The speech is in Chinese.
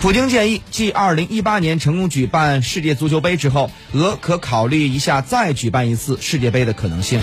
普京建议，继2018年成功举办世界足球杯之后，俄可考虑一下再举办一次世界杯的可能性。